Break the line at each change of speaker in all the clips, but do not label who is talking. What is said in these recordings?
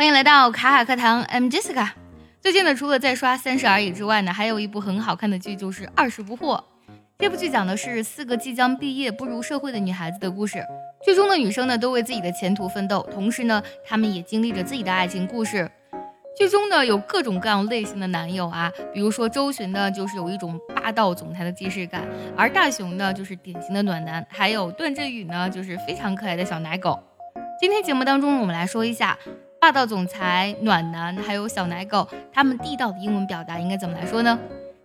欢迎来到卡卡课堂，I'm Jessica。最近呢，除了在刷《三十而已》之外呢，还有一部很好看的剧，就是《二十不惑》。这部剧讲的是四个即将毕业步入社会的女孩子的故事。剧中的女生呢，都为自己的前途奋斗，同时呢，她们也经历着自己的爱情故事。剧中呢，有各种各样类型的男友啊，比如说周寻呢，就是有一种霸道总裁的既视感；而大雄呢，就是典型的暖男；还有段振宇呢，就是非常可爱的小奶狗。今天节目当中，我们来说一下。霸道总裁、暖男，还有小奶狗，他们地道的英文表达应该怎么来说呢？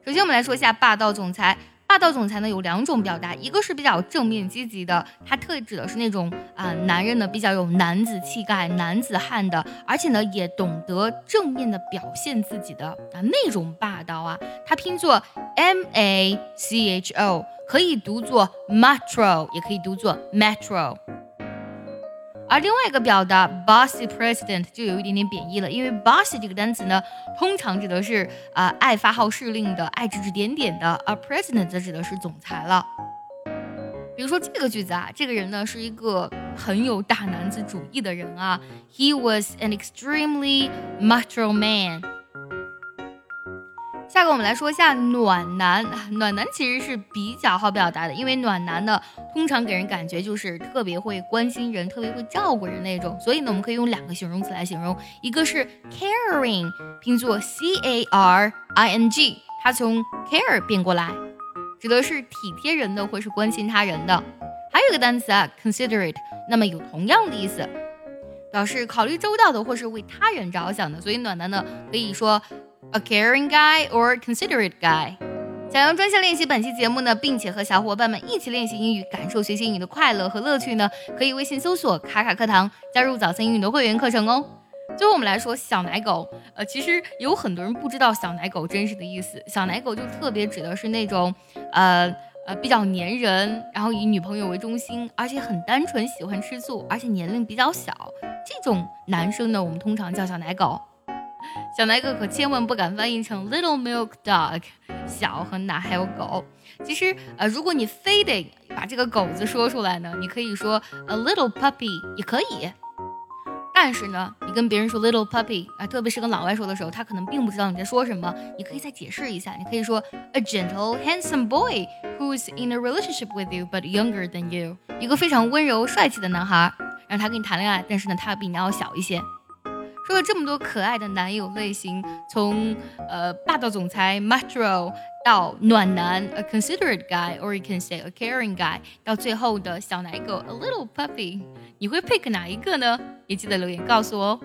首先，我们来说一下霸道总裁。霸道总裁呢有两种表达，一个是比较正面积极的，它特指的是那种啊男人呢比较有男子气概、男子汉的，而且呢也懂得正面的表现自己的啊那种霸道啊。它拼作 M A C H O，可以读作 Metro，也可以读作 Metro。而另外一个表达 bossy president 就有一点点贬义了，因为 bossy 这个单词呢，通常指的是啊爱发号施令的，爱指指点点的，而 president 则指的是总裁了。比如说这个句子啊，这个人呢是一个很有大男子主义的人啊，He was an extremely macho man。下个我们来说一下暖男，暖男其实是比较好表达的，因为暖男呢通常给人感觉就是特别会关心人，特别会照顾人那种，所以呢我们可以用两个形容词来形容，一个是 caring，拼作 c a r i n g，它从 care 变过来，指的是体贴人的或是关心他人的。还有一个单词啊 considerate，那么有同样的意思，表示考虑周到的或是为他人着想的，所以暖男呢可以说。A caring guy or considerate guy。想要专项练习本期节目呢，并且和小伙伴们一起练习英语，感受学习英语的快乐和乐趣呢，可以微信搜索“卡卡课堂”，加入早餐英语的会员课程哦。最后我们来说小奶狗，呃，其实有很多人不知道小奶狗真实的意思。小奶狗就特别指的是那种，呃呃，比较粘人，然后以女朋友为中心，而且很单纯，喜欢吃醋，而且年龄比较小，这种男生呢，我们通常叫小奶狗。小奶狗可千万不敢翻译成 little milk dog，小和奶还有狗。其实，呃，如果你非得把这个狗子说出来呢，你可以说 a little puppy 也可以。但是呢，你跟别人说 little puppy 啊，特别是跟老外说的时候，他可能并不知道你在说什么。你可以再解释一下，你可以说 a gentle handsome boy who is in a relationship with you but younger than you，一个非常温柔帅气的男孩，让他跟你谈恋爱，但是呢，他比你要小一些。说了这么多可爱的男友类型，从呃霸道总裁 m a t r o 到暖男 a considerate guy，or you can say a caring guy，到最后的小奶狗 a little puppy，你会 pick 哪一个呢？也记得留言告诉我哦。